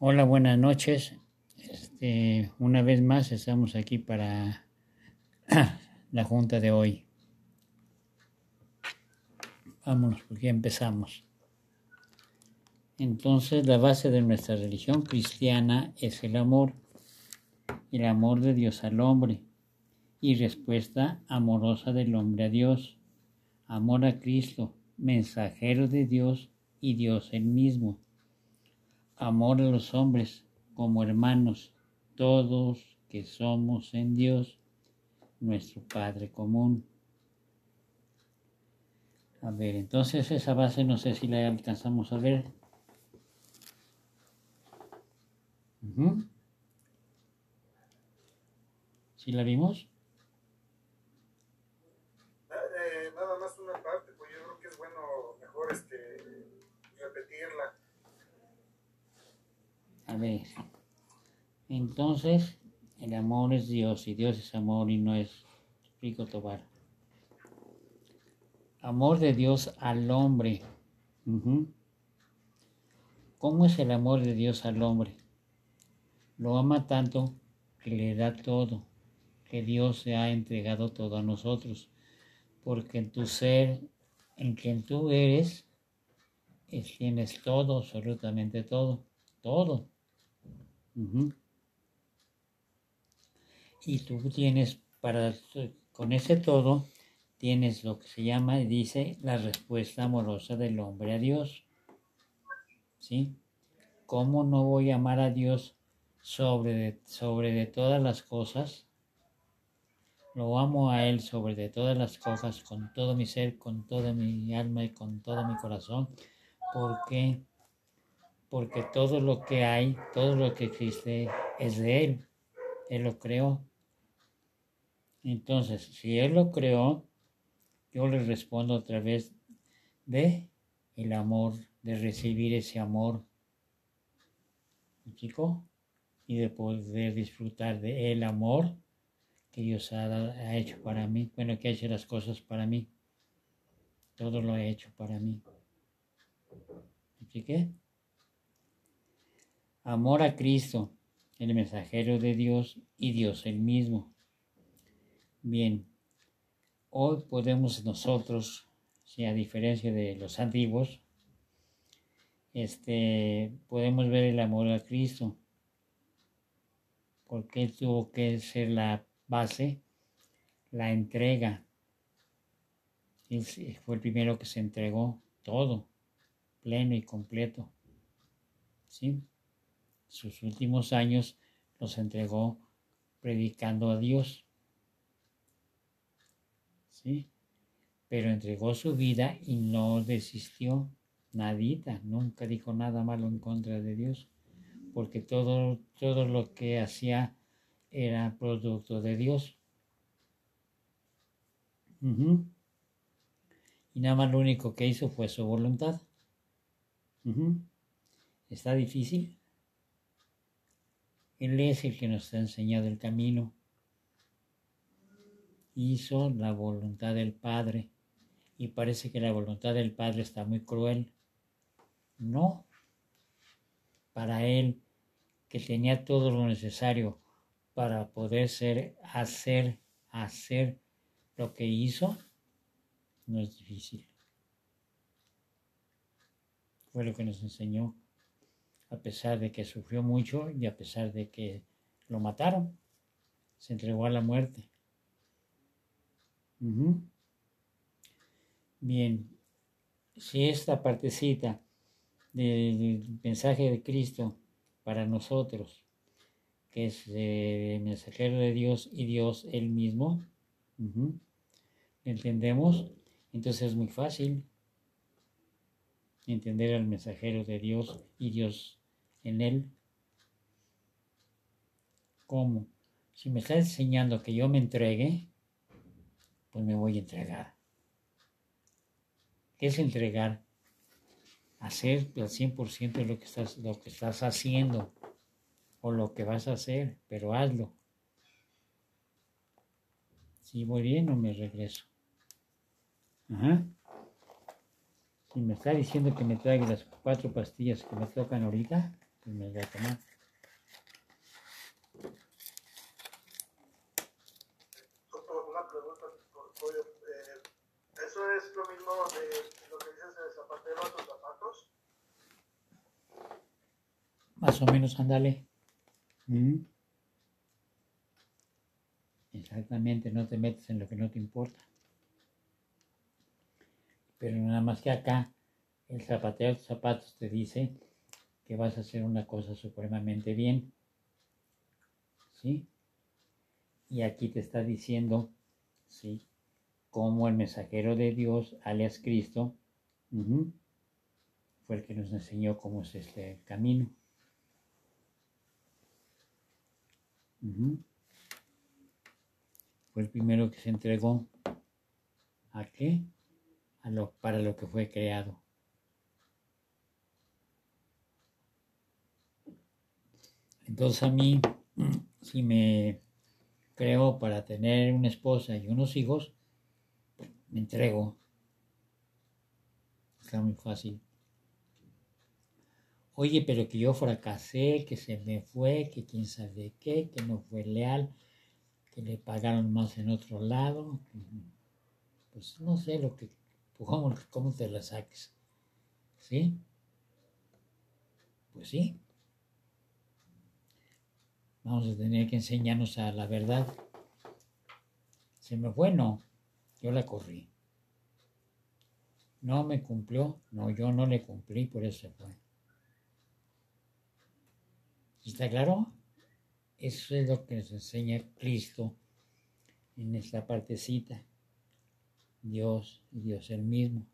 Hola, buenas noches. Este, una vez más estamos aquí para la junta de hoy. Vámonos, porque empezamos. Entonces, la base de nuestra religión cristiana es el amor, el amor de Dios al hombre y respuesta amorosa del hombre a Dios, amor a Cristo, mensajero de Dios y Dios el mismo amor a los hombres como hermanos, todos que somos en Dios, nuestro Padre común. A ver, entonces esa base no sé si la alcanzamos a ver. ¿Sí la vimos? Eh, nada más una parte, pues yo creo que es bueno mejor este, A ver. Entonces, el amor es Dios y Dios es amor y no es rico tobar. Amor de Dios al hombre. ¿Cómo es el amor de Dios al hombre? Lo ama tanto que le da todo, que Dios se ha entregado todo a nosotros, porque en tu ser, en quien tú eres, tienes todo, absolutamente todo, todo. Y tú tienes para con ese todo tienes lo que se llama dice la respuesta amorosa del hombre a Dios. ¿Sí? ¿Cómo no voy a amar a Dios sobre de, sobre de todas las cosas? Lo amo a Él sobre de todas las cosas, con todo mi ser, con toda mi alma y con todo mi corazón, porque porque todo lo que hay, todo lo que existe es de Él. Él lo creó. Entonces, si Él lo creó, yo le respondo a través de el amor, de recibir ese amor, chico, y de poder disfrutar de el amor que Dios ha, ha hecho para mí, bueno, que ha hecho las cosas para mí. Todo lo ha hecho para mí. ¿Sí qué? Amor a Cristo, el mensajero de Dios y Dios el mismo. Bien, hoy podemos nosotros, si a diferencia de los antiguos, este, podemos ver el amor a Cristo, porque tuvo que ser la base, la entrega. Él fue el primero que se entregó todo, pleno y completo. ¿Sí? Sus últimos años los entregó predicando a Dios. ¿Sí? Pero entregó su vida y no desistió nadita, nunca dijo nada malo en contra de Dios, porque todo, todo lo que hacía era producto de Dios. Y nada más lo único que hizo fue su voluntad. ¿Está difícil? Él es el que nos ha enseñado el camino. Hizo la voluntad del Padre y parece que la voluntad del Padre está muy cruel. No. Para Él, que tenía todo lo necesario para poder ser, hacer, hacer lo que hizo, no es difícil. Fue lo que nos enseñó a pesar de que sufrió mucho y a pesar de que lo mataron, se entregó a la muerte. Bien, si esta partecita del mensaje de Cristo para nosotros, que es el mensajero de Dios y Dios él mismo, ¿entendemos? Entonces es muy fácil entender al mensajero de Dios y Dios en Él. ¿Cómo? Si me está enseñando que yo me entregue, pues me voy a entregar. ¿Qué es entregar? Hacer al 100% lo que, estás, lo que estás haciendo o lo que vas a hacer, pero hazlo. Si voy bien o me regreso. Ajá. Si me está diciendo que me traiga las cuatro pastillas que me tocan ahorita, y me voy a tomar. Una pregunta, pollo. Eh, ¿Eso es lo mismo de lo que dices de zapatero a tus zapatos? Más o menos, ándale. Mm. Exactamente, no te metes en lo que no te importa. Pero nada más que acá, el zapateo de tus zapatos te dice que vas a hacer una cosa supremamente bien. ¿Sí? Y aquí te está diciendo, ¿sí? Como el mensajero de Dios, alias Cristo, fue el que nos enseñó cómo es este camino. Fue el primero que se entregó. ¿A qué? A lo, para lo que fue creado. Entonces a mí, si me creo para tener una esposa y unos hijos, me entrego. Está muy fácil. Oye, pero que yo fracasé, que se me fue, que quién sabe qué, que no fue leal, que le pagaron más en otro lado. Pues no sé lo que, cómo, cómo te la saques. ¿Sí? Pues sí. Vamos a tener que enseñarnos a la verdad. Se me fue, no. Yo la corrí. No me cumplió, no, yo no le cumplí, por eso se fue. ¿Está claro? Eso es lo que nos enseña Cristo en esta partecita. Dios y Dios el mismo.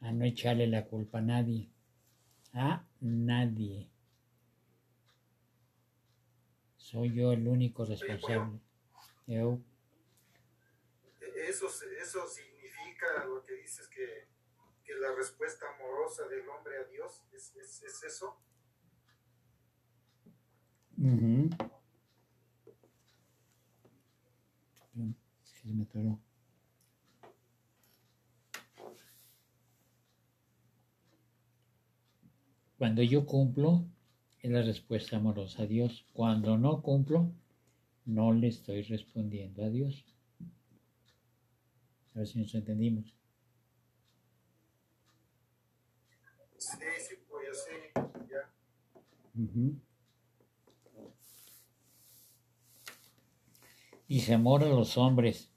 A no echarle la culpa a nadie. A nadie. Soy yo el único responsable. Yo, E- Eso, se- eso significa lo que dices que, que la respuesta amorosa del hombre a Dios es, es, es eso. Ujú. Se me atoró. Cuando yo cumplo, es la respuesta amorosa a Dios. Cuando no cumplo, no le estoy respondiendo a Dios. A ver si nos entendimos. Sí, sí, pues sí, ya. Ujú. Dice, amor a los hombres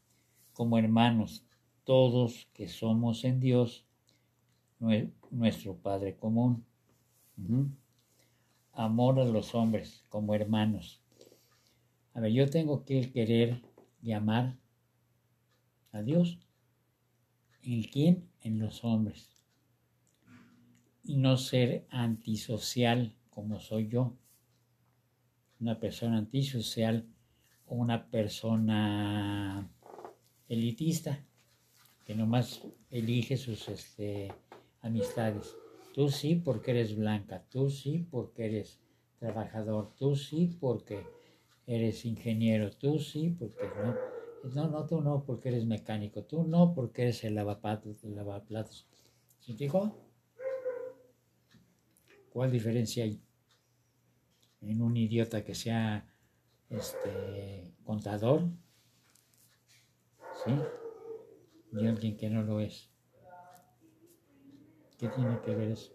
como hermanos, todos que somos en Dios, nue- nuestro Padre común. Ujú. Amor a los hombres como hermanos. A ver, yo tengo que querer llamar a Dios. ¿En quién? En los hombres. Y no ser antisocial como soy yo. Una persona antisocial o una persona elitista que nomás elige sus este, amistades. Tú sí porque eres blanca, tú sí porque eres trabajador, tú sí porque eres ingeniero, tú sí porque no. No, no, tú no porque eres mecánico, tú no porque eres el lavaplatos, el lavaplatos. ¿Sí te digo? ¿Cuál diferencia hay en un idiota que sea este contador? ¿Sí? Y alguien que no lo es. ¿Qué tiene que ver eso?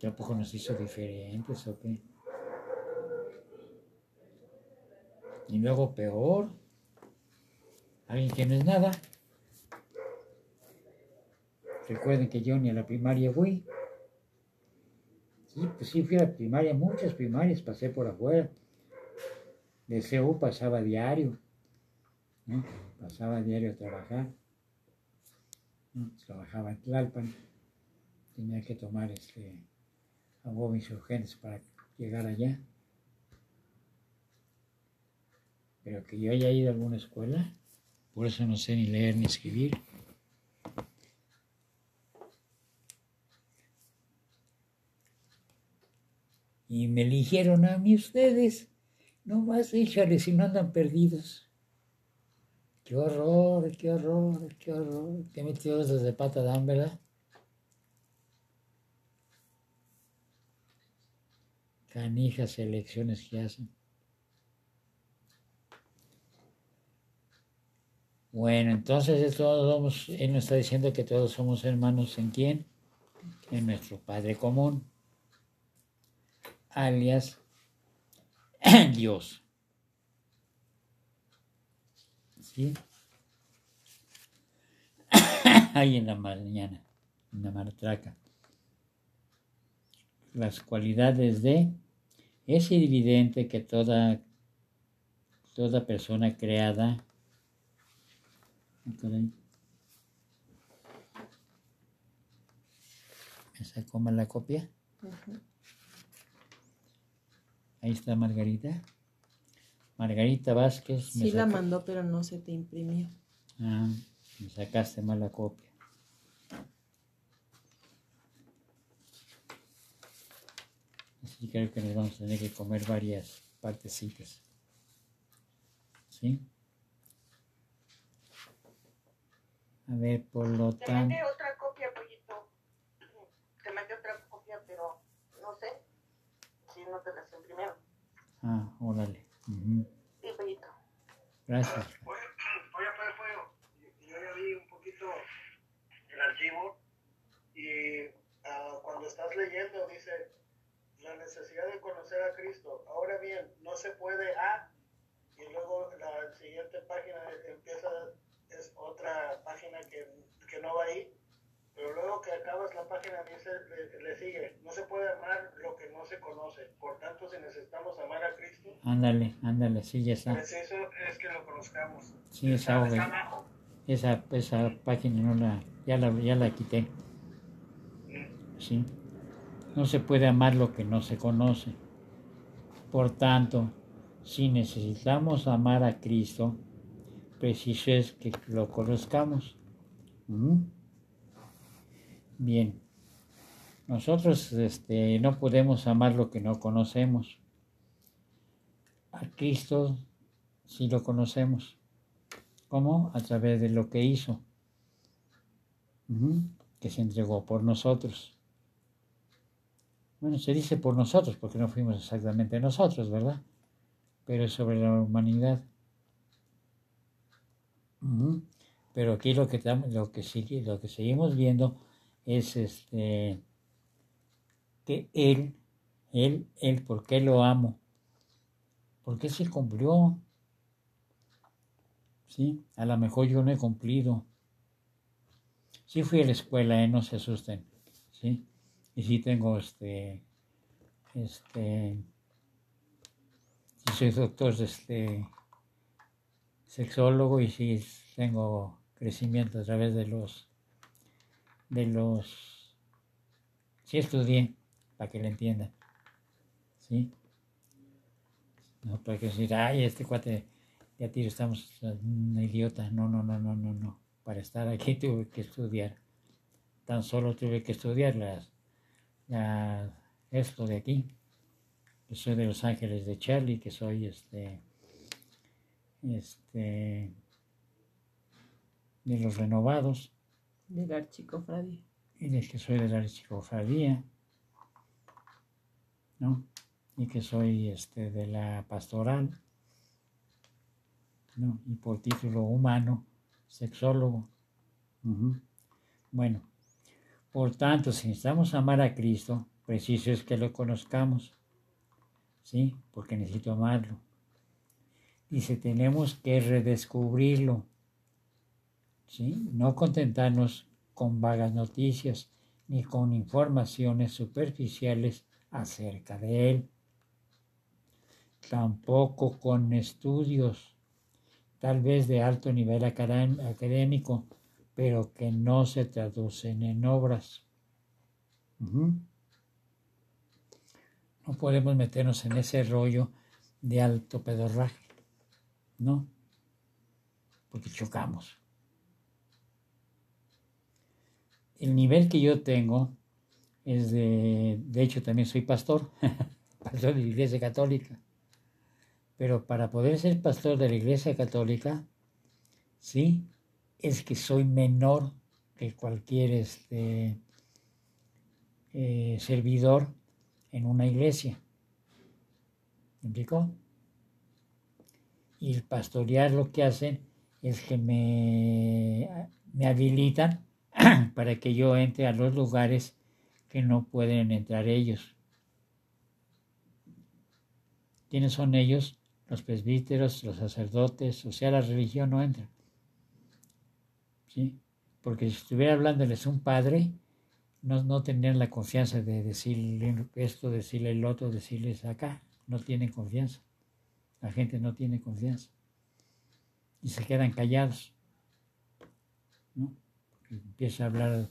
¿Tampoco nos hizo diferentes o qué? Y luego peor, alguien que no es nada. Recuerden que yo ni a la primaria fui. Sí, pues sí fui a la primaria, muchas primarias pasé por afuera. De CEU pasaba diario. Pasaba diario a trabajar. ¿No? Trabajaba en Tlalpan. Tenía que tomar este a huevo insurgentes para llegar allá. Pero que yo haya ido a alguna escuela, por eso no sé ni leer ni escribir. Y me eligieron a mí ustedes. No más échale si no andan perdidos. Qué horror, qué horror, qué horror. Qué metidos desde pata dan, ¿verdad? Canijas elecciones que hacen. Bueno, entonces todos Él nos está diciendo que todos somos hermanos en quién? En nuestro Padre común, alias Dios. ¿Sí? Ahí en la mañana, en la martraca. Las cualidades de... Es evidente que toda, toda persona creada ¿Me sacó mal la copia? Ahí está Margarita. Margarita Vázquez. Sí la mandó, pero no se te imprimió. Ah, me sacaste mal la copia. Así creo que nos vamos a tener que comer varias partecitas. ¿Sí? A ver, por lo tanto. Te mandé otra copia, pollito. Te mandé otra copia, pero no sé si no te las imprimieron. Ah, órale. Sí, pollito. Gracias. Voy, a poner fuego. Yo ya vi un poquito el archivo y uh, cuando estás leyendo dice la necesidad de conocer a Cristo. Ahora bien, no se puede A y luego la siguiente página empieza es otra página que, que no va ahí, pero luego que acabas la página dice, le, sigue, no se puede amar lo que no se conoce, por tanto si necesitamos amar a Cristo, ándale, ándale, sí, ya está. Pues eso es que lo conozcamos. Sí, esa, esa, esa página no la, ya la, ya la quité. Mm. Sí. No se puede amar lo que no se conoce. Por tanto, si necesitamos amar a Cristo, preciso es que lo conozcamos. Bien, nosotros este, no podemos amar lo que no conocemos. A Cristo sí lo conocemos. ¿Cómo? A través de lo que hizo, que se entregó por nosotros. Bueno, se dice por nosotros porque no fuimos exactamente nosotros, ¿verdad? Pero sobre la humanidad. Pero aquí lo que, lo que, sigue, lo que seguimos viendo es este, que Él, Él, Él, ¿por qué lo amo? Porque se cumplió. ¿Sí? A lo mejor yo no he cumplido. Sí fui a la escuela, ¿eh? no se asusten. ¿Sí? Y sí tengo este, este, sí soy doctor, este, sexólogo y sí tengo crecimiento a través de los de los sí estudié para que lo entiendan sí no para que decir ay este cuate ya tiro estamos un idiota no no no no no no. Para estar aquí tuve que estudiar. Tan solo tuve que estudiar las, esto de aquí. Que soy de Los Ángeles de Charlie que soy este este, de los renovados. De la archicofradía. Y de que soy de la archicofradía, ¿no? Y que soy este, de la pastoral, ¿no? Y por título humano, sexólogo. Bueno, por tanto, si necesitamos amar a Cristo, preciso es que lo conozcamos, ¿sí? Porque necesito amarlo. Dice, tenemos que redescubrirlo. No contentarnos con vagas noticias ni con informaciones superficiales acerca de él. Tampoco con estudios, tal vez de alto nivel académico, pero que no se traducen en obras. No podemos meternos en ese rollo de alto pedorraje. No, porque chocamos. El nivel que yo tengo es de, de hecho también soy pastor, pastor de la Iglesia Católica, pero para poder ser pastor de la Iglesia Católica, sí, es que soy menor que cualquier este, eh, servidor en una iglesia. ¿Me explicó? Y el pastorear lo que hacen es que me, me habilitan para que yo entre a los lugares que no pueden entrar ellos. ¿Quiénes son ellos? Los presbíteros, los sacerdotes, o sea, la religión no entra. ¿Sí? Porque si estuviera hablándoles un padre, no, no tendrían la confianza de decirle esto, decirle el otro, decirles acá. No tienen confianza. La gente no tiene confianza. Y se quedan callados. ¿no? Empieza a hablar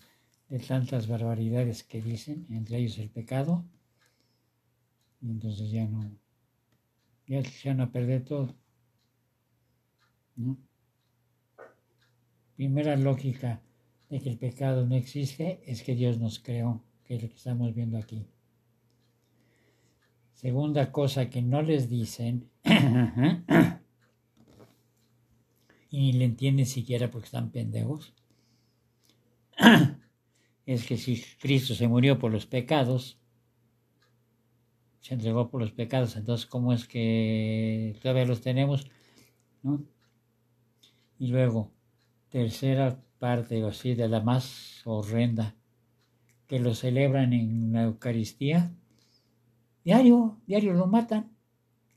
de tantas barbaridades que dicen, entre ellos el pecado, y entonces ya no, ya se van a perder todo. ¿no? Primera lógica de que el pecado no existe es que Dios nos creó, que es lo que estamos viendo aquí. Segunda cosa que no les dicen, y ni le entienden siquiera porque están pendejos, es que si Cristo se murió por los pecados, se entregó por los pecados, entonces ¿cómo es que todavía los tenemos? ¿No? Y luego, tercera parte, o así, de la más horrenda, que lo celebran en la Eucaristía, diario, diario lo matan.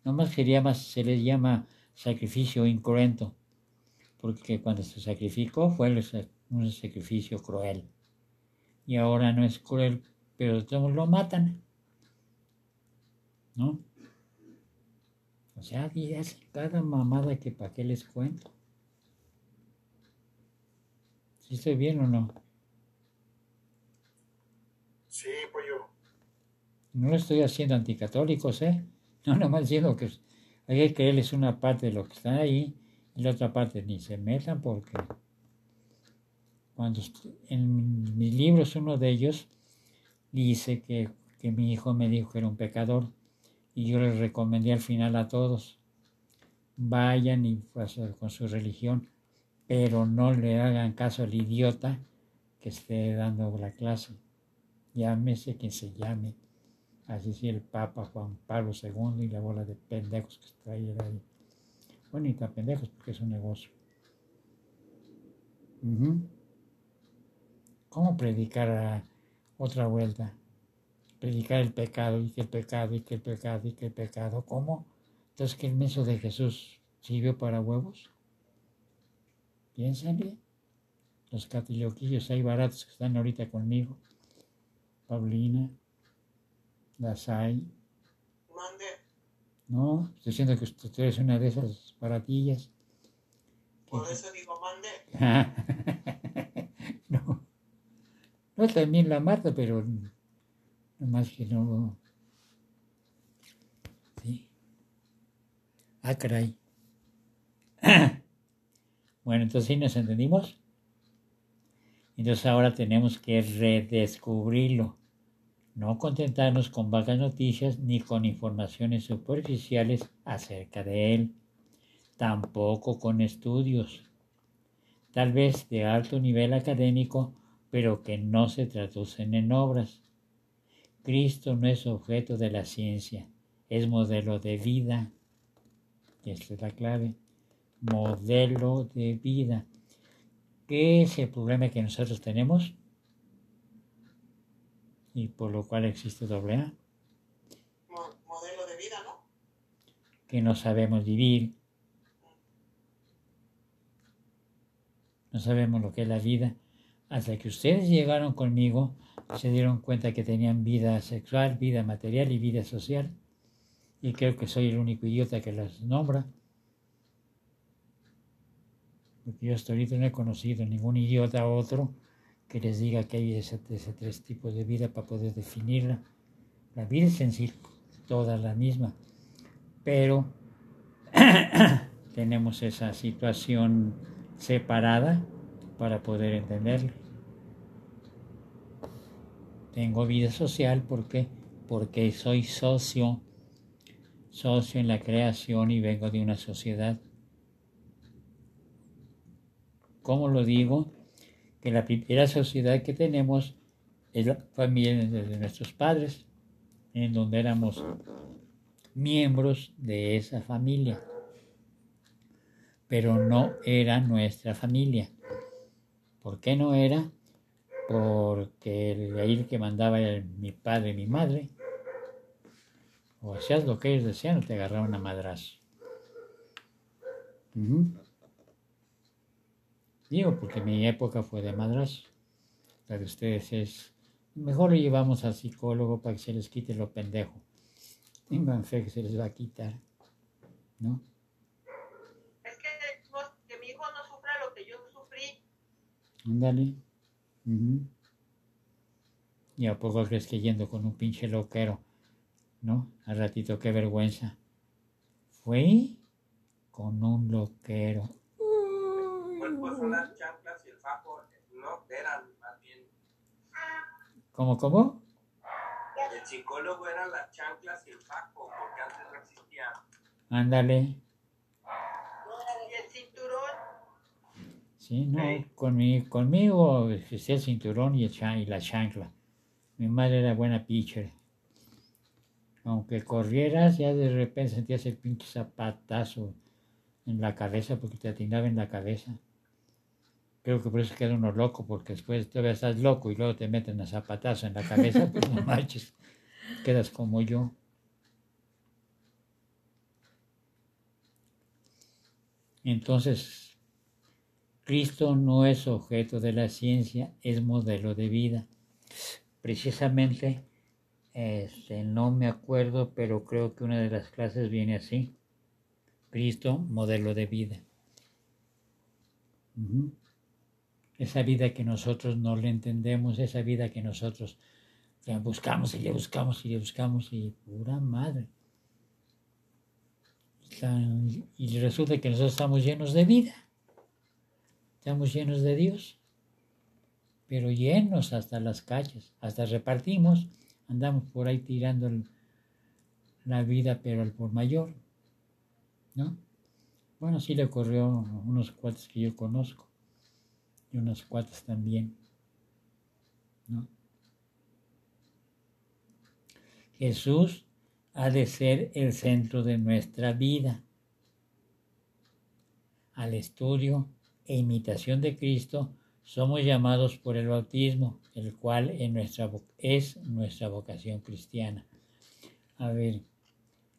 Nomás se, llama, se les llama sacrificio incruento, porque cuando se sacrificó fue un sacrificio cruel. Y ahora no es cruel, pero todos lo matan. ¿No? O sea, hacen cada mamada que para qué les cuento. ¿Sí estoy bien o no? Sí, pollo. No lo estoy haciendo anticatólicos, ¿eh? No, nomás diciendo que hay que creerles una parte de lo que está ahí y la otra parte ni se metan porque cuando en mis libros uno de ellos dice que, que mi hijo me dijo que era un pecador y yo les recomendé al final a todos vayan y pues, con su religión pero no le hagan caso al idiota que esté dando la clase. Llámese quien se llame. Así si el Papa Juan Pablo II y la bola de pendejos que está ahí bueno y tan pendejos porque es un negocio ¿Cómo predicar a otra vuelta? Predicar el pecado y que el pecado y que el pecado y que el pecado. ¿Cómo? Entonces, ¿que el meso de Jesús sirvió para huevos? Piénsenle. Los catiloquillos hay baratos que están ahorita conmigo. Paulina, las hay. Mande. No, estoy diciendo que usted es una de esas baratillas. Por eso digo mande. no. También la Marta, pero más que no. Sí. Ah, caray. Bueno, entonces sí nos entendimos. Entonces ahora tenemos que redescubrirlo. No contentarnos con vagas noticias ni con informaciones superficiales acerca de él. Tampoco con estudios. Tal vez de alto nivel académico pero que no se traducen en obras. Cristo no es objeto de la ciencia, es modelo de vida. Esta es la clave. Modelo de vida. ¿Qué es el problema que nosotros tenemos? Y por lo cual existe doble A. Modelo de vida, ¿no? Que no sabemos vivir. No sabemos lo que es la vida hasta que ustedes llegaron conmigo, se dieron cuenta que tenían vida sexual, vida material y vida social. Y creo que soy el único idiota que las nombra. Porque yo hasta ahorita no he conocido ningún idiota otro que les diga que hay ese, tres tipos de vida para poder definirla. La vida es en sí toda la misma. Pero tenemos esa situación separada para poder entenderlo. Tengo vida social porque porque soy socio socio en la creación y vengo de una sociedad. ¿Cómo lo digo? Que la primera sociedad que tenemos es la familia de nuestros padres, en donde éramos miembros de esa familia, pero no era nuestra familia. ¿Por qué no era? Porque el ahí que mandaba era mi padre y mi madre. O hacías lo que ellos decían o te agarraban a madrazo. Ujú. Digo, porque mi época fue de madrazo. La de ustedes es... Mejor lo llevamos al psicólogo para que se les quite lo pendejo. Tengan fe que se les va a quitar. ¿No? Es que mi hijo no sufra lo que yo sufrí. Ándale. Ujú. ¿Y a poco crees que yendo con un pinche loquero? ¿No? Al ratito, qué vergüenza. Fue con un loquero. Pues, pues son las chanclas y el fajo, no, eran más bien. ¿Cómo, cómo? El psicólogo eran las chanclas y el fajo, porque antes no existía. Ándale. Y el cinturón, Sí, no, Sí. conmi- conmigo existía el cinturón y, el chan- y la chancla. Mi madre era buena pitcher. Aunque corrieras, ya de repente sentías el pinche zapatazo en la cabeza porque te atinaba en la cabeza. Creo que por eso queda uno loco, porque después todavía estás loco y luego te meten a zapatazo en la cabeza, pues no manches, quedas como yo. Entonces, Cristo no es objeto de la ciencia, es modelo de vida. Precisamente, este, no me acuerdo, pero creo que una de las clases viene así. Cristo, modelo de vida. Esa vida que nosotros no le entendemos, esa vida que nosotros ya buscamos y le buscamos y le buscamos y pura madre. Y resulta que nosotros estamos llenos de vida. Estamos llenos de Dios, pero llenos hasta las calles, hasta repartimos, andamos por ahí tirando la vida, pero al por mayor, ¿no? Bueno, sí le ocurrió a unos cuates que yo conozco, y unos cuates también, ¿no? Jesús ha de ser el centro de nuestra vida. Al estudio e imitación de Cristo somos llamados por el bautismo, el cual en nuestra vo- es nuestra vocación cristiana. A ver,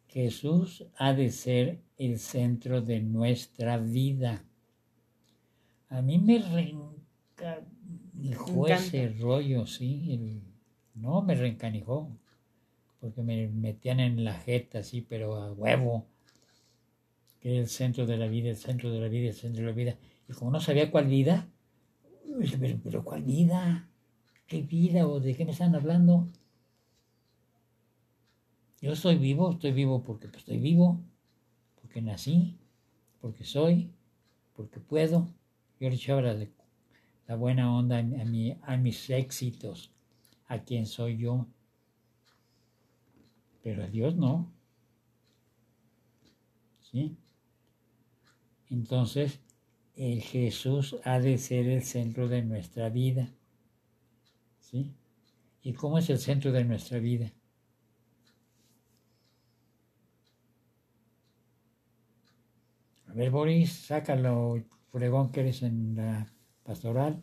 Jesús ha de ser el centro de nuestra vida. A mí me reencanijó ese rollo, sí. el- no, me reencanijó, porque me metían en la jeta, sí, pero a huevo. Que el centro de la vida, el centro de la vida, el centro de la vida. Y como no sabía cuál vida, pero, pero ¿cuál vida? ¿Qué vida? ¿O de qué me están hablando? Yo estoy vivo, estoy vivo porque pues, estoy vivo, porque nací, porque soy, porque puedo. Yo le echaba la, la buena onda a, a mis éxitos, a quien soy yo. Pero a Dios no. ¿Sí? Entonces, el Jesús ha de ser el centro de nuestra vida. ¿Sí? ¿Y cómo es el centro de nuestra vida? A ver, Boris, sácalo, fregón que eres en la pastoral.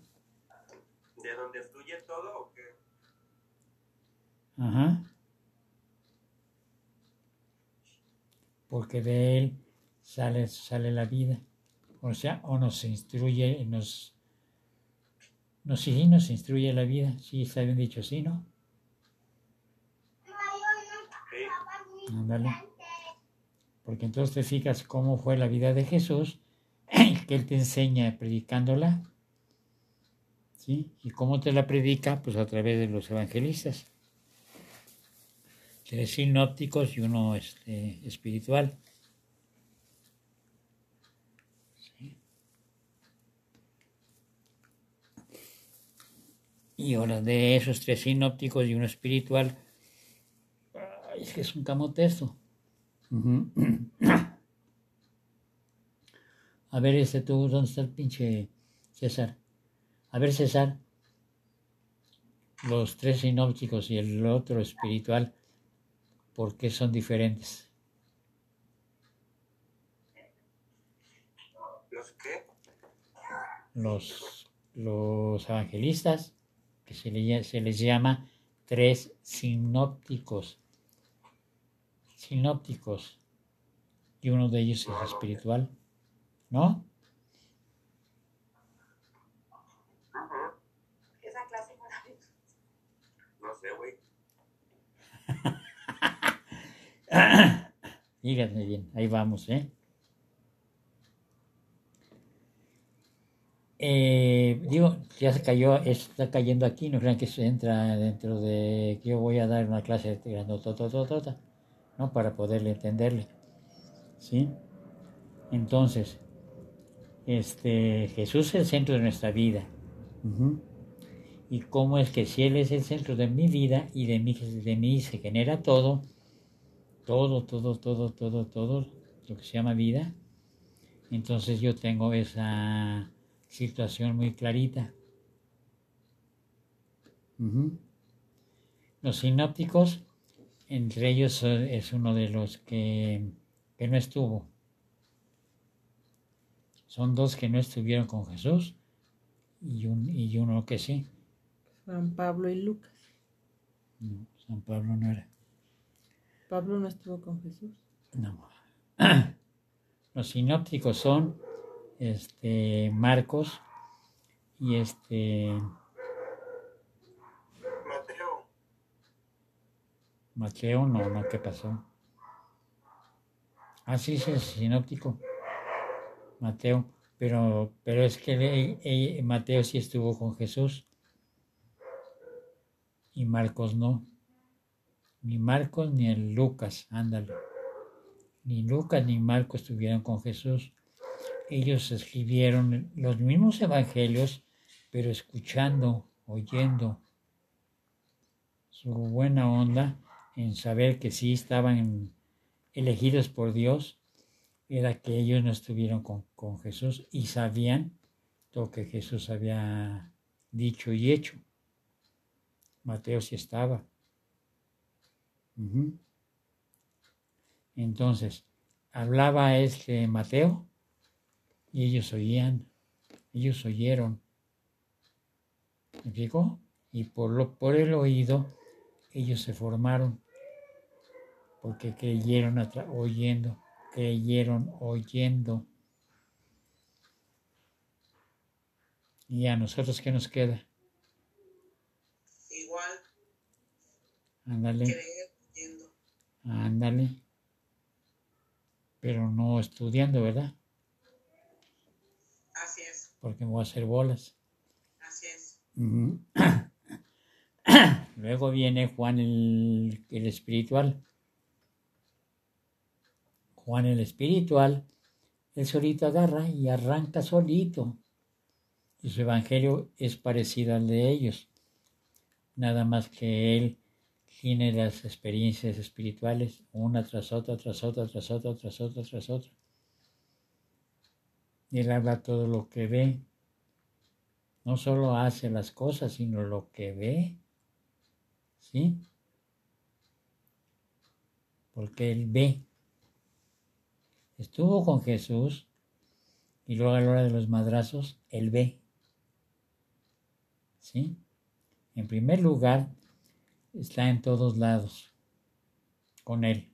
¿De dónde fluye todo o qué? Ajá. Porque de él sale, sale la vida. O sea, o nos instruye, nos, nos, sí, nos instruye la vida. Sí, está bien dicho, sí, ¿no? Ándale. Porque entonces te fijas cómo fue la vida de Jesús, que Él te enseña predicándola, ¿sí? ¿Y cómo te la predica? Pues a través de los evangelistas. Tres sinópticos y uno este, espiritual. Y ahora de esos tres sinópticos y uno espiritual, ay, es que es un camote esto. A ver, este tú, ¿dónde está el pinche César? A ver, César, los tres sinópticos y el otro espiritual, ¿por qué son diferentes? ¿Los qué? Los, los evangelistas que se, le- se les llama tres sinópticos. Sinópticos. Y uno de ellos es espiritual. ¿No? Esa clase. No sé, güey. Díganme bien, ahí vamos, ¿eh? Eh, digo, ya se cayó, está cayendo aquí, no crean que se entra dentro de que yo voy a dar una clase grandotototota, ¿no? Para poderle entenderle, ¿sí? Entonces, este, Jesús es el centro de nuestra vida. Ujú. Y cómo es que si Él es el centro de mi vida y de mí, de mí se genera todo, todo, todo, todo, todo, todo lo que se llama vida, entonces yo tengo esa situación muy clarita. Los sinópticos, entre ellos eh, es uno de los que, que no estuvo. Son dos que no estuvieron con Jesús y, un, y uno que sí. Fueron Pablo y Lucas. No, San Pablo no era. Pablo no estuvo con Jesús. No. Los sinópticos son este Marcos y este Mateo, Mateo, no, no, ¿qué pasó? Ah, sí, sí, es sinóptico. Mateo, pero, pero es que eh, Mateo sí estuvo con Jesús y Marcos no. Ni Marcos ni el Lucas, ándale. Ni Lucas ni Marcos estuvieron con Jesús. Ellos escribieron los mismos evangelios, pero escuchando, oyendo su buena onda en saber que sí estaban elegidos por Dios, era que ellos no estuvieron con, Jesús y sabían lo que Jesús había dicho y hecho. Mateo sí estaba. Entonces, hablaba este Mateo y ellos oían, ellos oyeron. ¿Me explico? Y por, lo, por el oído, ellos se formaron, porque creyeron oyendo, creyeron oyendo. ¿Y a nosotros qué nos queda? Igual, Ándale. creer yendo. Ándale. Pero no estudiando, ¿verdad? Porque me voy a hacer bolas. así es. Luego viene Juan el, el espiritual. Juan el espiritual, él solito agarra y arranca solito. Y su evangelio es parecido al de ellos. Nada más que él tiene las experiencias espirituales una tras otra, tras otra, tras otra, tras otra, tras otra. Él habla todo lo que ve. No solo hace las cosas, sino lo que ve. ¿Sí? Porque él ve. Estuvo con Jesús y luego a la hora de los madrazos, él ve. ¿Sí? En primer lugar, está en todos lados con él,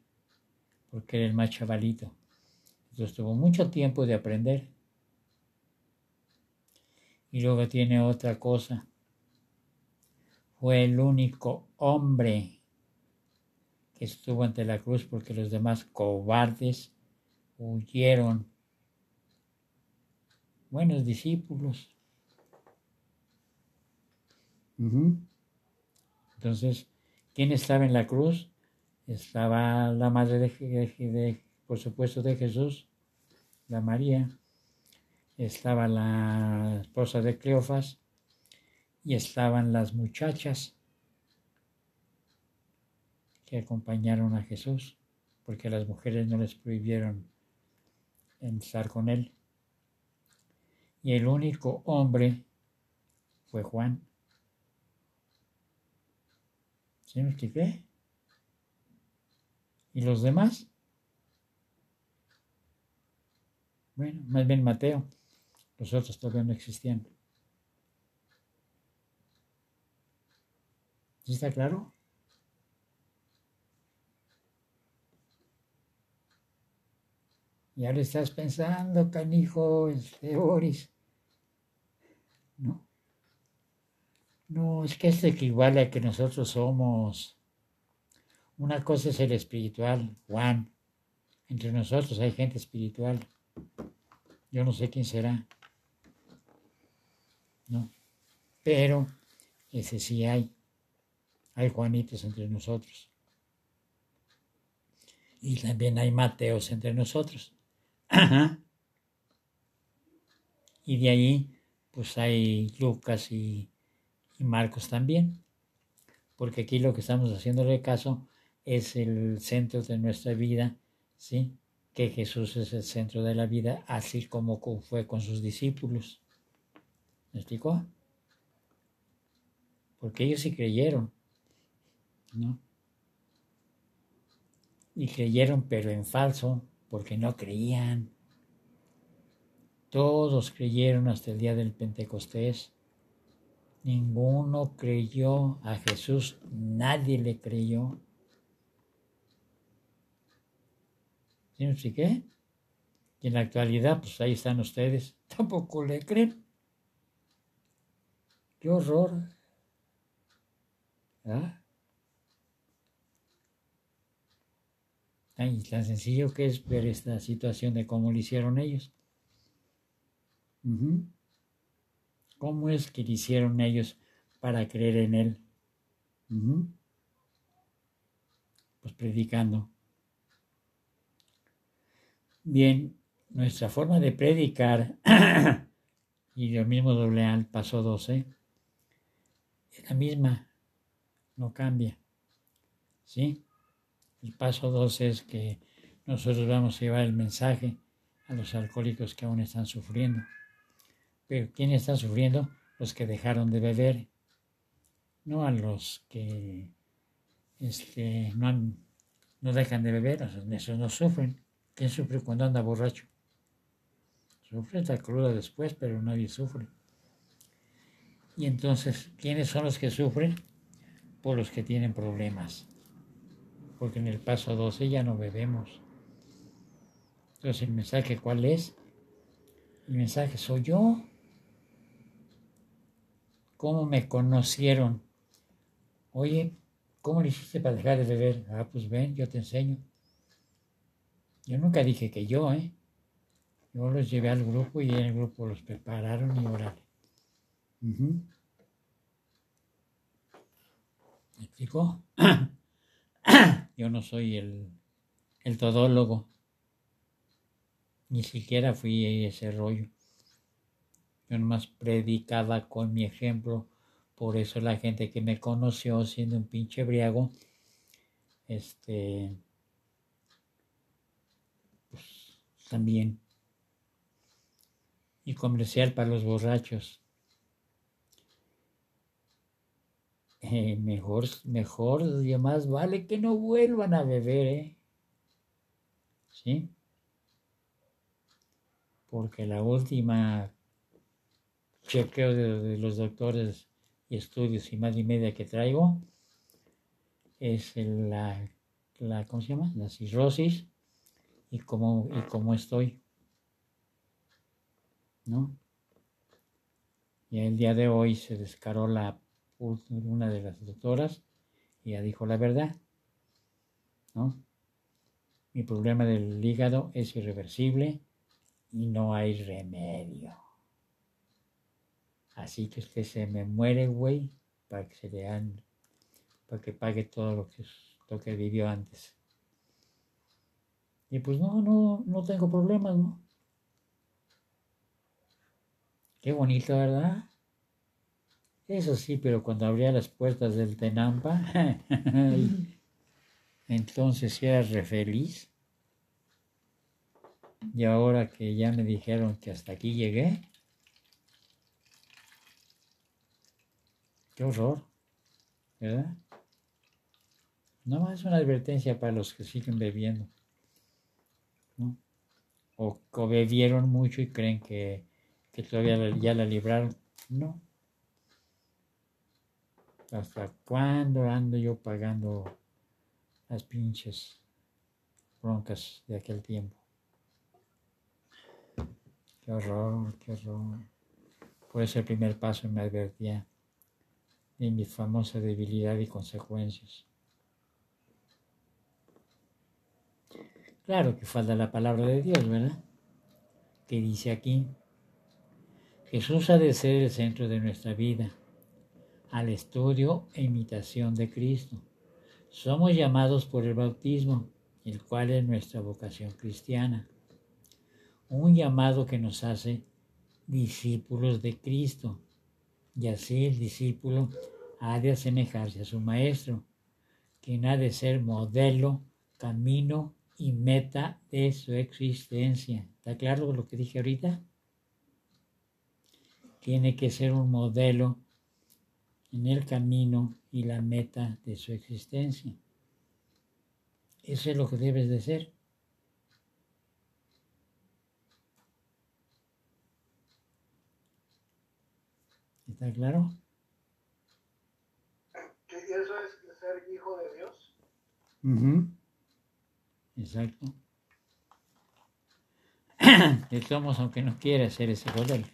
porque era el más chavalito. Entonces tuvo mucho tiempo de aprender. Y luego tiene otra cosa. Fue el único hombre que estuvo ante la cruz porque los demás cobardes huyeron. Buenos discípulos. Entonces, ¿quién estaba en la cruz? Estaba la madre de, de- de- por supuesto, de Jesús, la María. Estaba la esposa de Cleofas y estaban las muchachas que acompañaron a Jesús, porque las mujeres no les prohibieron estar con él. Y el único hombre fue Juan. ¿Sí me expliqué? ¿Y los demás? Bueno, más bien Mateo. Los otros todavía no existían. ¿Sí está claro? Ya lo estás pensando, canijo, este Boris. No. No, es que esto equivale a que nosotros somos. Una cosa es el espiritual, Juan. Entre nosotros hay gente espiritual. Yo no sé quién será. No. Pero ese sí hay. Hay Juanitos entre nosotros. Y también hay Mateos entre nosotros. Ajá. Y de ahí, pues hay Lucas y, y Marcos también. Porque aquí lo que estamos haciéndole caso es el centro de nuestra vida, ¿sí? Que Jesús es el centro de la vida, así como fue con sus discípulos. ¿Me explicó? Porque ellos sí creyeron, ¿no? Y creyeron, pero en falso, porque no creían. Todos creyeron hasta el día del Pentecostés. Ninguno creyó a Jesús, nadie le creyó. ¿Sí me? Y en la actualidad, pues ahí están ustedes, tampoco le creen. Qué horror. ¿Ah? Ay, tan sencillo que es ver esta situación de cómo lo hicieron ellos. ¿Cómo es que lo hicieron ellos para creer en Él? Pues predicando. Bien, nuestra forma de predicar, y lo mismo doble al paso 12, es la misma, no cambia. ¿Sí? El paso 12 es que nosotros vamos a llevar el mensaje a los alcohólicos que aún están sufriendo. Pero ¿quiénes están sufriendo? Los que dejaron de beber, no a los que este, no, no dejan de beber, o sea, esos no sufren. ¿Quién sufre cuando anda borracho? Sufre esta cruda después, pero nadie sufre. Y entonces, ¿quiénes son los que sufren? Por los que tienen problemas. Porque en el paso 12 ya no bebemos. Entonces, ¿el mensaje cuál es? El mensaje soy yo. ¿Cómo me conocieron? Oye, ¿cómo le hiciste para dejar de beber? Ah, pues ven, yo te enseño. Yo nunca dije que yo, ¿eh? Yo los llevé al grupo y en el grupo los prepararon y órale. Ujú. ¿Me explicó? Yo no soy el, el todólogo. Ni siquiera fui ese rollo. Yo nomás predicaba con mi ejemplo. Por eso la gente que me conoció siendo un pinche briago, este, pues también. Y comercial para los borrachos. Eh, mejor, mejor y más vale que no vuelvan a beber, ¿eh? ¿Sí? Porque la última chequeo de, de los doctores y estudios y más y media que traigo es la, la, ¿cómo se llama? La cirrosis y cómo, y cómo estoy. ¿No? Y el día de hoy se descaró la una de las doctoras y ya dijo la verdad. ¿No? Mi problema del hígado es irreversible y no hay remedio. Así que usted se me muere, güey, para que se le dan, para que pague todo lo que, lo que vivió antes. Y pues no, no, no tengo problemas, ¿no? Qué bonito, ¿verdad? Eso sí, pero cuando abría las puertas del Tenampa, entonces era re feliz. Y ahora que ya me dijeron que hasta aquí llegué, qué horror, ¿verdad? No más una advertencia para los que siguen bebiendo, ¿no? O, o bebieron mucho y creen que, que todavía ya la libraron. No. ¿Hasta cuándo ando yo pagando las pinches broncas de aquel tiempo? Qué horror, qué horror. Eso el primer paso me advertía de mi famosa debilidad y consecuencias. Claro que falta la palabra de Dios, ¿verdad? Que dice aquí, Jesús ha de ser el centro de nuestra vida, al estudio e imitación de Cristo. Somos llamados por el bautismo, el cual es nuestra vocación cristiana. Un llamado que nos hace discípulos de Cristo. Y así el discípulo ha de asemejarse a su maestro, quien ha de ser modelo, camino y meta de su existencia. ¿Está claro lo que dije ahorita? Tiene que ser un modelo en el camino y la meta de su existencia. Eso es lo que debes de ser. ¿Está claro? ¿Y eso es ser hijo de Dios? Ujú. Exacto. Todos modos, aunque no quiera ser ese modelo.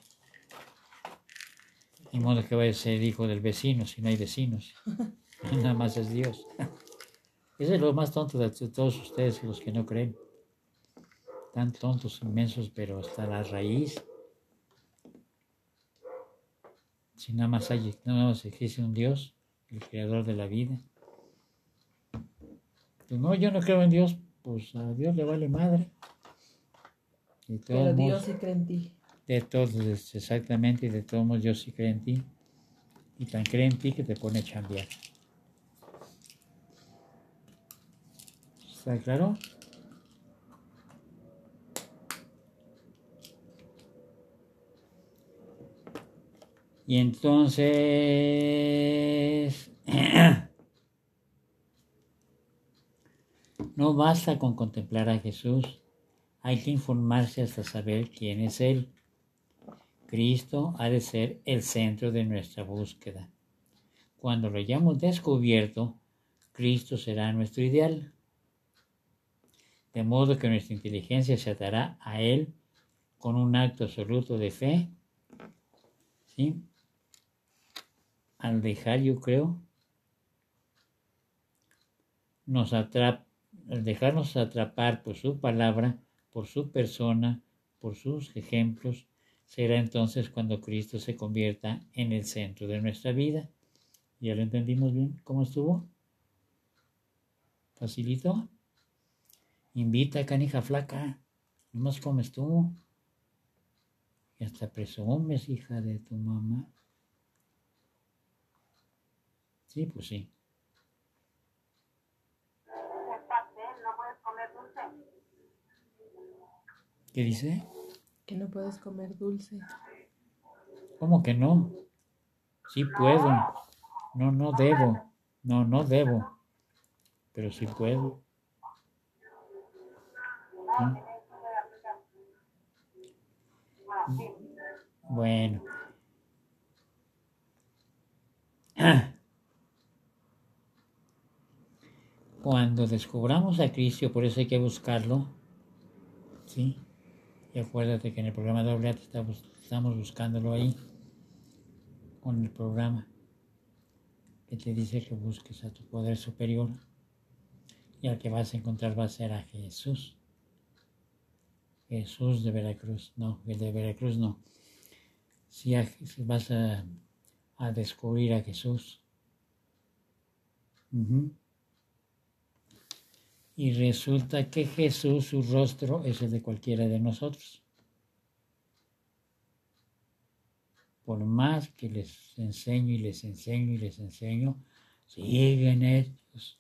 Ni modo que vaya a ser hijo del vecino si no hay vecinos. Nada más es Dios. Ese es lo más tonto de todos ustedes, los que no creen. Tan tontos, inmensos, pero hasta la raíz. Si nada más hay, nada más existe un Dios, el creador de la vida. Pues no, yo no creo en Dios, pues a Dios le vale madre. De todos Pero Dios sí cree en ti. De todos, es- exactamente, de todos Dios sí cree en ti. Y tan cree en ti que te pone a chambear. ¿Está claro? Y entonces... No basta con contemplar a Jesús, hay que informarse hasta saber quién es Él. Cristo ha de ser el centro de nuestra búsqueda. Cuando lo hayamos descubierto, Cristo será nuestro ideal. De modo que nuestra inteligencia se atará a Él con un acto absoluto de fe. Al dejar, yo creo, nos atrapa al dejarnos atrapar por su palabra, por su persona, por sus ejemplos, será entonces cuando Cristo se convierta en el centro de nuestra vida. ¿Ya lo entendimos bien? ¿Cómo estuvo? ¿Facilito? Invita, canija flaca. Comes tú. Y hasta presumes, hija de tu mamá. Sí, pues sí. ¿Qué dice? Que no puedes comer dulce. ¿Cómo que no? Sí puedo. No, no debo. No, no debo. Pero sí puedo. ¿Mm? Bueno. Cuando descubramos a Cristo, por eso hay que buscarlo. ¿Sí? Y acuérdate que en el programa doble A estamos, buscándolo ahí. Con el programa. Que te dice que busques a tu poder superior. Y al que vas a encontrar va a ser a Jesús. Jesús de Veracruz. No, el de Veracruz no. Si, vas a, a descubrir a Jesús. Ujú. Y resulta que Jesús, su rostro, es el de cualquiera de nosotros. Por más que les enseño y les enseño y les enseño, siguen estos.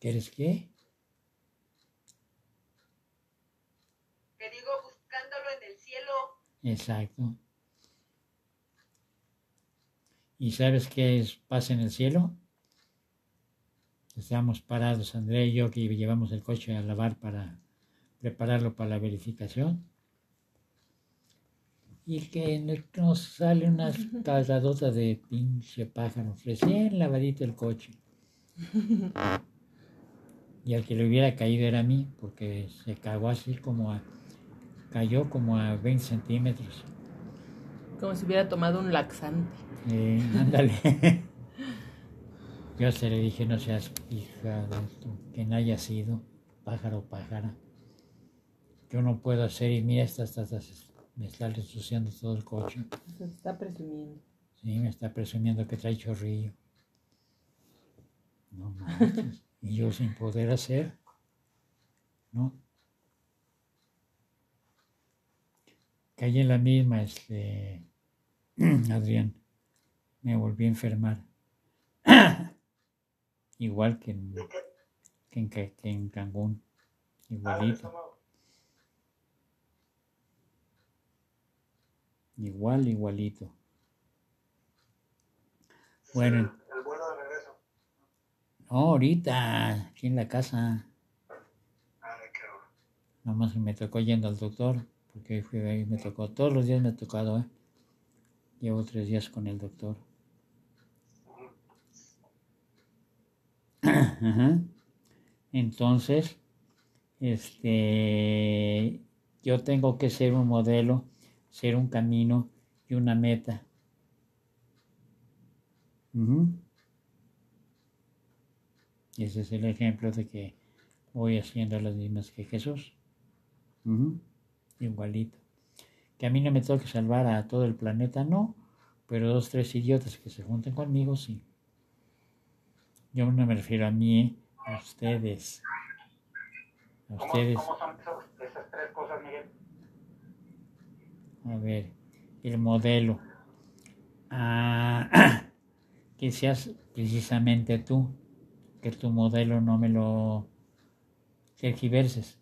¿Quieres qué? Te digo, buscándolo en el cielo. Exacto. ¿Y sabes qué es paz en el cielo? Estábamos parados, André y yo, que llevamos el coche a lavar para prepararlo para la verificación. Y que nos sale una cagadota de pinche pájaro, recién lavadito el coche. Y al que le hubiera caído era a mí, porque se cagó así como a, cayó como a 20 centímetros. Como si hubiera tomado un laxante. Eh, ándale. Yo se le dije, no seas hija de esto, que no haya sido pájaro pájara. Yo no puedo hacer, y mira, esta, esta, esta- me está ensuciando todo el coche. Se está presumiendo. Sí, me está presumiendo que trae chorrillo. No manches. Y yo sin poder hacer. ¿No? Caí en la misma, este. Adrián. Me volví a enfermar. Igual que en, que en, que en Cancún. Ah, Igualito. Igual, igualito. Bueno. El, el vuelo de regreso. No, ahorita, aquí en la casa. Qué horror. Nomás me tocó yendo al doctor, porque fui ahí, me tocó, todos los días me ha tocado, ¿eh? Llevo tres días con el doctor. Entonces, este, yo tengo que ser un modelo, ser un camino y una meta. Y Ese es el ejemplo de que voy haciendo las mismas que Jesús. Ujú, Igualito. Que a mí no me toque salvar a todo el planeta, no. Pero dos, tres idiotas que se junten conmigo, sí. Yo no me refiero a mí, ¿eh? a ustedes. A ¿Cómo, ustedes. ¿Cómo son esas tres cosas, Miguel? A ver, el modelo. Ah, que seas precisamente tú. Que tu modelo no me lo tergiverses.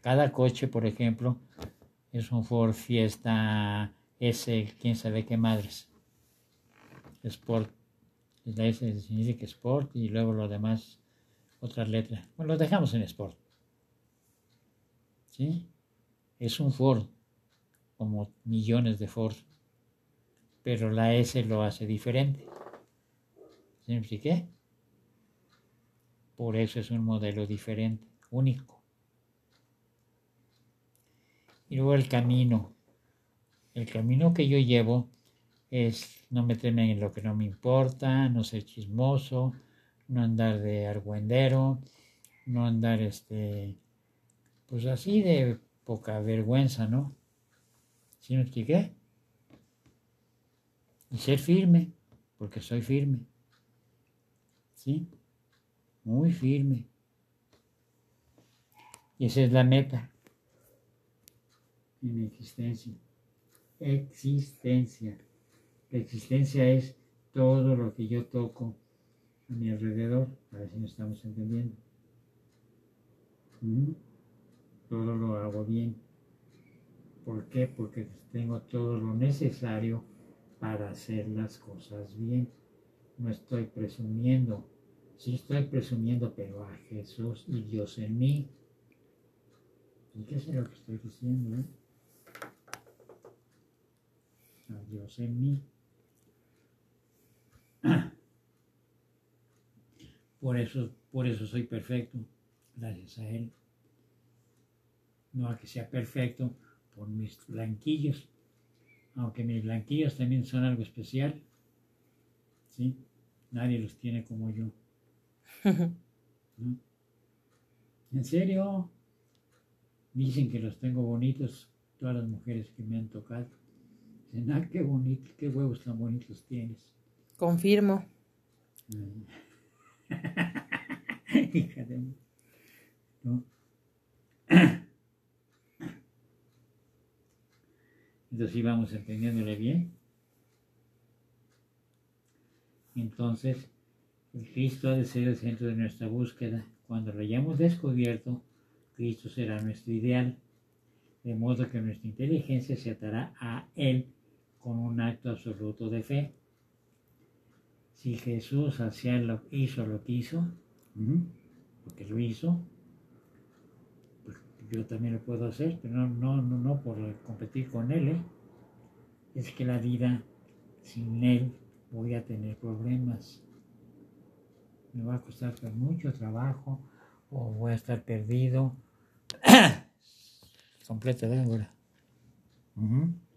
Cada coche, por ejemplo, es un Ford Fiesta S, quién sabe qué madres. Sport. La S significa Sport y luego lo demás, otras letras. Bueno, lo dejamos en Sport. ¿Sí? Es un Ford, como millones de Ford. Pero la S lo hace diferente. ¿Sí me? Por eso es un modelo diferente, único. Y luego el camino. El camino que yo llevo es no meterme en lo que no me importa, no ser chismoso, no andar de argüendero, no andar este, pues así de poca vergüenza, ¿no? ¿Sí me expliqué? Y ser firme, porque soy firme. ¿Sí? Muy firme. Y esa es la meta en existencia. Existencia. La existencia es todo lo que yo toco a mi alrededor. A ver si nos estamos entendiendo. ¿Mm? Todo lo hago bien. ¿Por qué? Porque tengo todo lo necesario para hacer las cosas bien. No estoy presumiendo. Sí estoy presumiendo, pero a Jesús y Dios en mí. ¿Y qué es lo que estoy diciendo? eh? Dios en mí. Por eso, por eso soy perfecto, gracias a Él. No a que sea perfecto por mis blanquillos, aunque mis blanquillos también son algo especial. ¿Sí? Nadie los tiene como yo. ¿no? ¿En serio? Dicen que los tengo bonitos todas las mujeres que me han tocado. Dicen, ah, qué bonito, qué huevos tan bonitos tienes. Confirmo. Hija de... ¿no? Entonces íbamos entendiéndole bien. Entonces, el Cristo ha de ser el centro de nuestra búsqueda. Cuando lo hayamos descubierto, Cristo será nuestro ideal, de modo que nuestra inteligencia se atará a Él con un acto absoluto de fe. Si Jesús lo, hizo lo que hizo, Porque lo hizo. Pues yo también lo puedo hacer, pero no, no, no, no por competir con él. ¿eh? Es que la vida sin él voy a tener problemas. Me va a costar mucho trabajo o voy a estar perdido. Completa de. O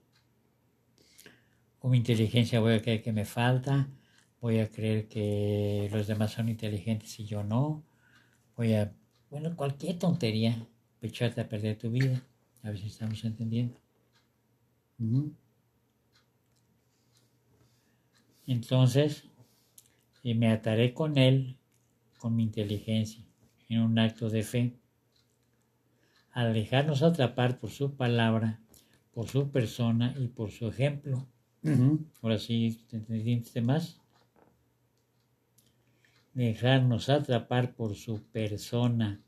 mi inteligencia voy a creer que me falta, voy a creer que los demás son inteligentes y yo no, voy a, bueno, cualquier tontería, echarte a perder tu vida. A ver si estamos entendiendo. Entonces, y me ataré con él, con mi inteligencia, en un acto de fe. Al dejarnos atrapar por su palabra, por su persona y por su ejemplo. Ahora sí, ¿te entendiste más? Dejarnos atrapar por su persona.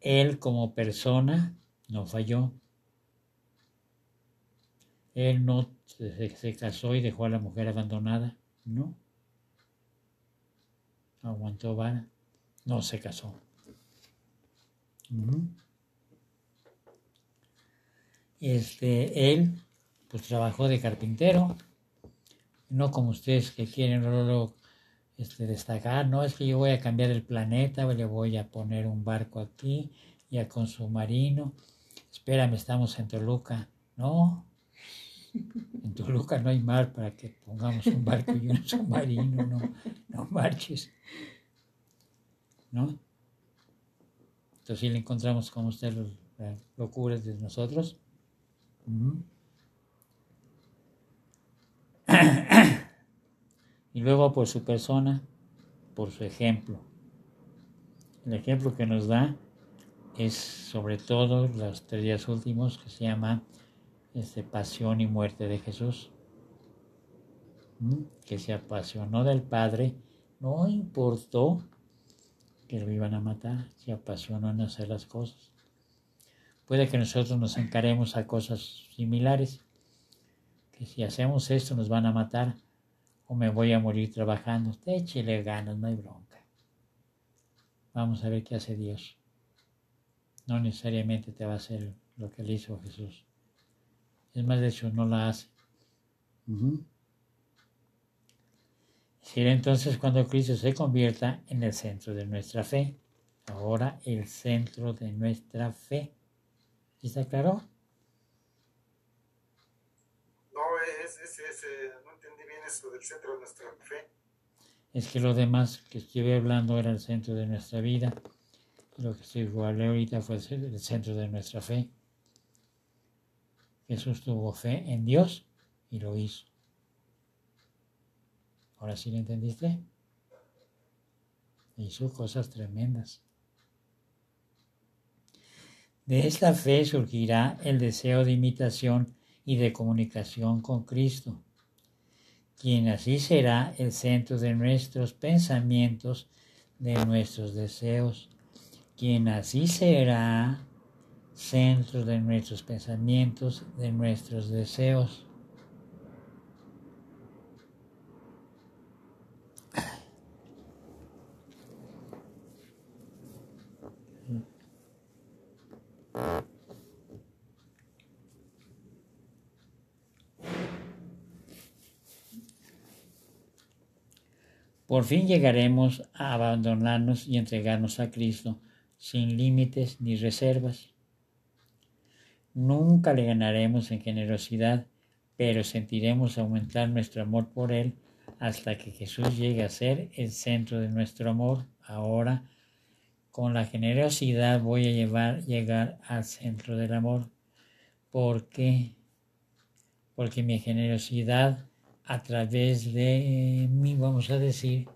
Él como persona no falló. Él no se, se casó y dejó a la mujer abandonada. No. Aguantó vara. No se casó. Este, él, pues trabajó de carpintero. No como ustedes que quieren este, destacar. No es que yo voy a cambiar el planeta, le voy a poner un barco aquí, ya con submarino. Espérame, estamos en Toluca. No, en Toluca no hay mar para que pongamos un barco y un submarino, no, no marches. ¿No? Entonces sí le encontramos como usted las locuras de nosotros. Y luego por su persona, por su ejemplo. El ejemplo que nos da es sobre todo los tres días últimos que se llama este, pasión y muerte de Jesús, ¿Mm? que se apasionó del Padre, no importó que lo iban a matar, se apasionó en hacer las cosas. Puede que nosotros nos encaremos a cosas similares, que si hacemos esto nos van a matar o me voy a morir trabajando. Échele ganas, no hay bronca. Vamos a ver qué hace Dios. No necesariamente te va a hacer lo que le hizo Jesús. Es más, de hecho, no la hace. Ujú. Será entonces cuando Cristo se convierta en el centro de nuestra fe. Ahora el centro de nuestra fe. ¿Sí ¿Está claro? No, es, es, es, eh, no entendí bien Es que lo demás que estuve hablando era el centro de nuestra vida. Lo que estoy hablando ahorita fue el centro de nuestra fe. Jesús tuvo fe en Dios y lo hizo. ¿Ahora sí lo entendiste? Hizo cosas tremendas. De esta fe surgirá el deseo de imitación y de comunicación con Cristo, quien así será el centro de nuestros pensamientos, de nuestros deseos, quien así será centro de nuestros pensamientos, de nuestros deseos. Por fin llegaremos a abandonarnos y entregarnos a Cristo sin límites ni reservas. Nunca le ganaremos en generosidad, pero sentiremos aumentar nuestro amor por Él hasta que Jesús llegue a ser el centro de nuestro amor. Ahora, con la generosidad voy a llevar, llegar al centro del amor. ¿Por qué? Porque mi generosidad a través de mí, vamos a decir,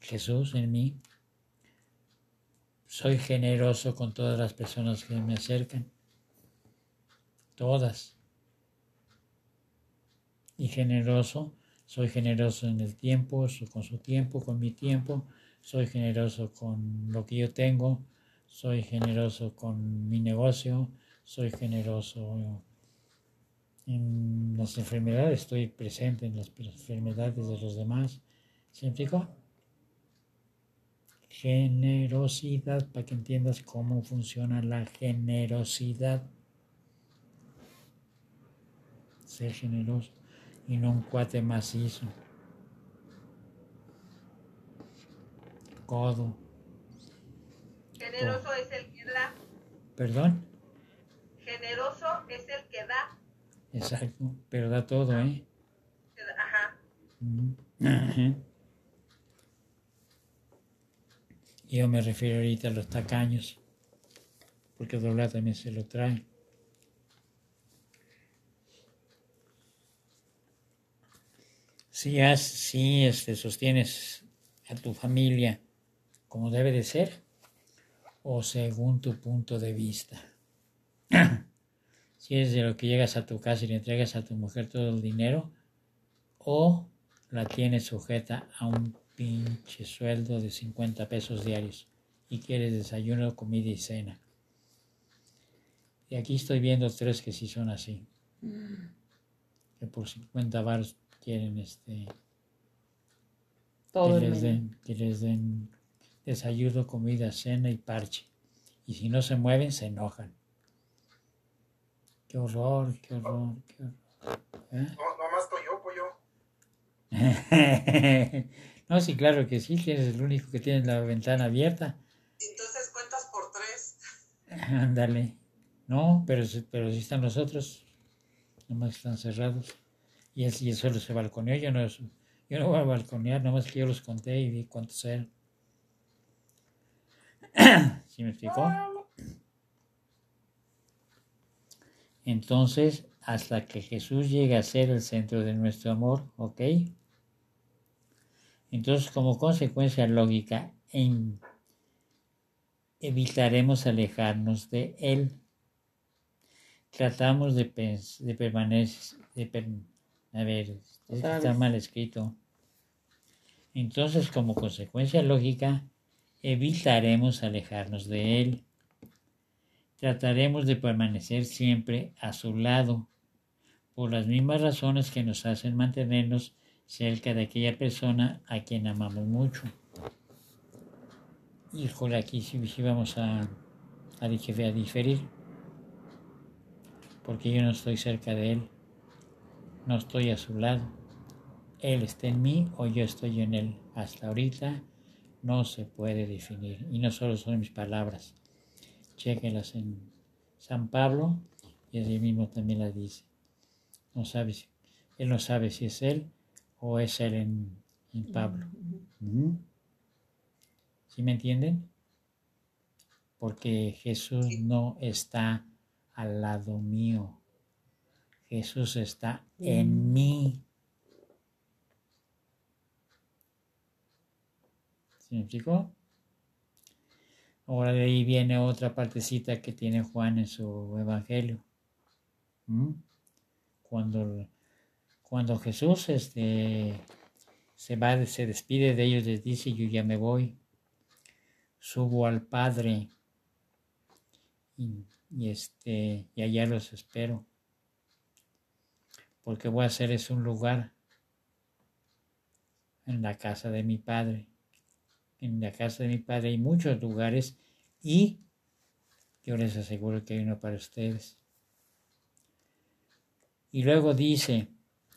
Jesús en mí, soy generoso con todas las personas que me acercan, todas. Y generoso, soy generoso en el tiempo, con su tiempo, con mi tiempo, soy generoso con lo que yo tengo, soy generoso con mi negocio, soy generoso en las enfermedades, estoy presente en las enfermedades de los demás. ¿Se explicó? Generosidad, para que entiendas cómo funciona la generosidad. Ser generoso y no un cuate macizo. Codo. Generoso es el que da. ¿Perdón? Generoso es el que da. Exacto, pero da todo, ¿eh? Ajá. Ujú. Ajá. Yo me refiero ahorita a los tacaños, porque doblar también se lo trae. Si, has, si este, sostienes a tu familia como debe de ser, o según tu punto de vista. si es de lo que llegas a tu casa y le entregas a tu mujer todo el dinero, o la tienes sujeta a un pinche sueldo de 50 pesos diarios y quieres desayuno, comida y cena. Y aquí estoy viendo tres que sí son así. Que por 50 baros quieren este Todo que el les, menú. den, que les den desayuno, comida, cena y parche. Y si no se mueven, se enojan. Qué horror, qué horror, qué horror. ¿Eh? No, nomás estoy yo, pollo. no, sí, claro que sí, que eres el único que tiene la ventana abierta. Entonces cuentas por tres. Ándale. No, pero, sí- pero sí están los otros. Nomás están cerrados. Y él, y solo se balconeó. Yo no, yo no voy a balconear, nomás que yo los conté y vi cuántos eran. ¿Sí me explicó? Entonces, hasta que Jesús llegue a ser el centro de nuestro amor, ¿ok? Entonces, como consecuencia lógica, en- evitaremos alejarnos de Él. Tratamos de, permanecer, de per- a ver, está mal escrito. Entonces, como consecuencia lógica, evitaremos alejarnos de Él. Trataremos de permanecer siempre a su lado, por las mismas razones que nos hacen mantenernos cerca de aquella persona a quien amamos mucho. Híjole, aquí sí, sí vamos a, a, dif- a diferir, porque yo no estoy cerca de Él, no estoy a su lado. Él está en mí o yo estoy en Él. Hasta ahorita no se puede definir. Y no solo son mis palabras. Chéquenlas en San Pablo y allí mismo también las dice. No sabe si, él no sabe si es Él o es Él en, en Pablo. ¿Sí me entienden? Porque Jesús no está al lado mío. Jesús está en mí. ¿Sí me explicó? Ahora de ahí viene otra partecita que tiene Juan en su evangelio. ¿Mm? Cuando, cuando Jesús este, se va, se despide de ellos, les dice, yo ya me voy, subo al Padre y, y, este, y allá los espero. Porque voy a hacer es un lugar en la casa de mi Padre. En la casa de mi Padre hay muchos lugares y yo les aseguro que hay uno para ustedes. Y luego dice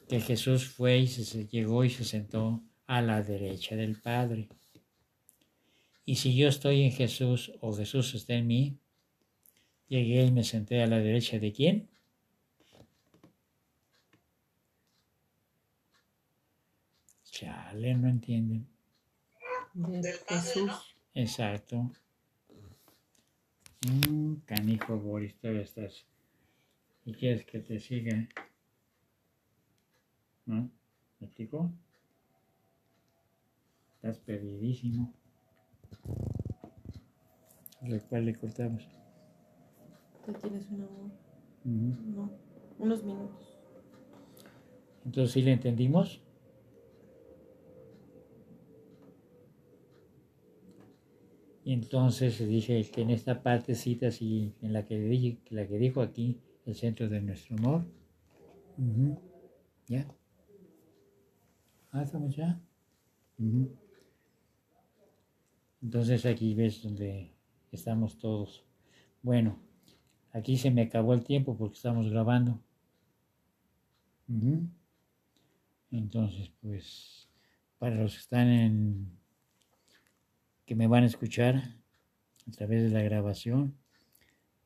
que Jesús fue y se llegó y se sentó a la derecha del Padre. Y si yo estoy en Jesús o Jesús está en mí, llegué y me senté a la derecha de quién? Chale, no entienden. De Del Padre, Jesús. ¿no? Exacto. Mm, canijo Boris, todavía estás. ¿Y quieres que te siga? ¿No? ¿Me explico? Estás perdidísimo. ¿De cuál le cortamos? Tú tienes una hora. Ujú. No, unos minutos. Entonces, ¿sí le entendimos? Entonces dije que en esta partecita, así, en la que, di- la que dijo aquí, el centro de nuestro amor. ¿Ya? Ah, estamos ya. Entonces aquí ves donde estamos todos. Bueno, aquí se me acabó el tiempo porque estamos grabando. Entonces, pues, para los que están en, que me van a escuchar a través de la grabación,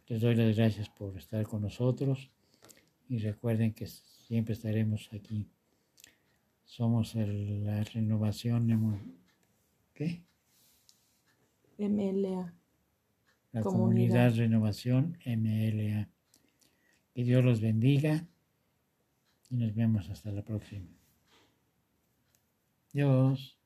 les doy las gracias por estar con nosotros y recuerden que siempre estaremos aquí. Somos el- la renovación, ¿qué? MLA. La Comunidad. comunidad Renovación MLA. Que Dios los bendiga y nos vemos hasta la próxima. Dios.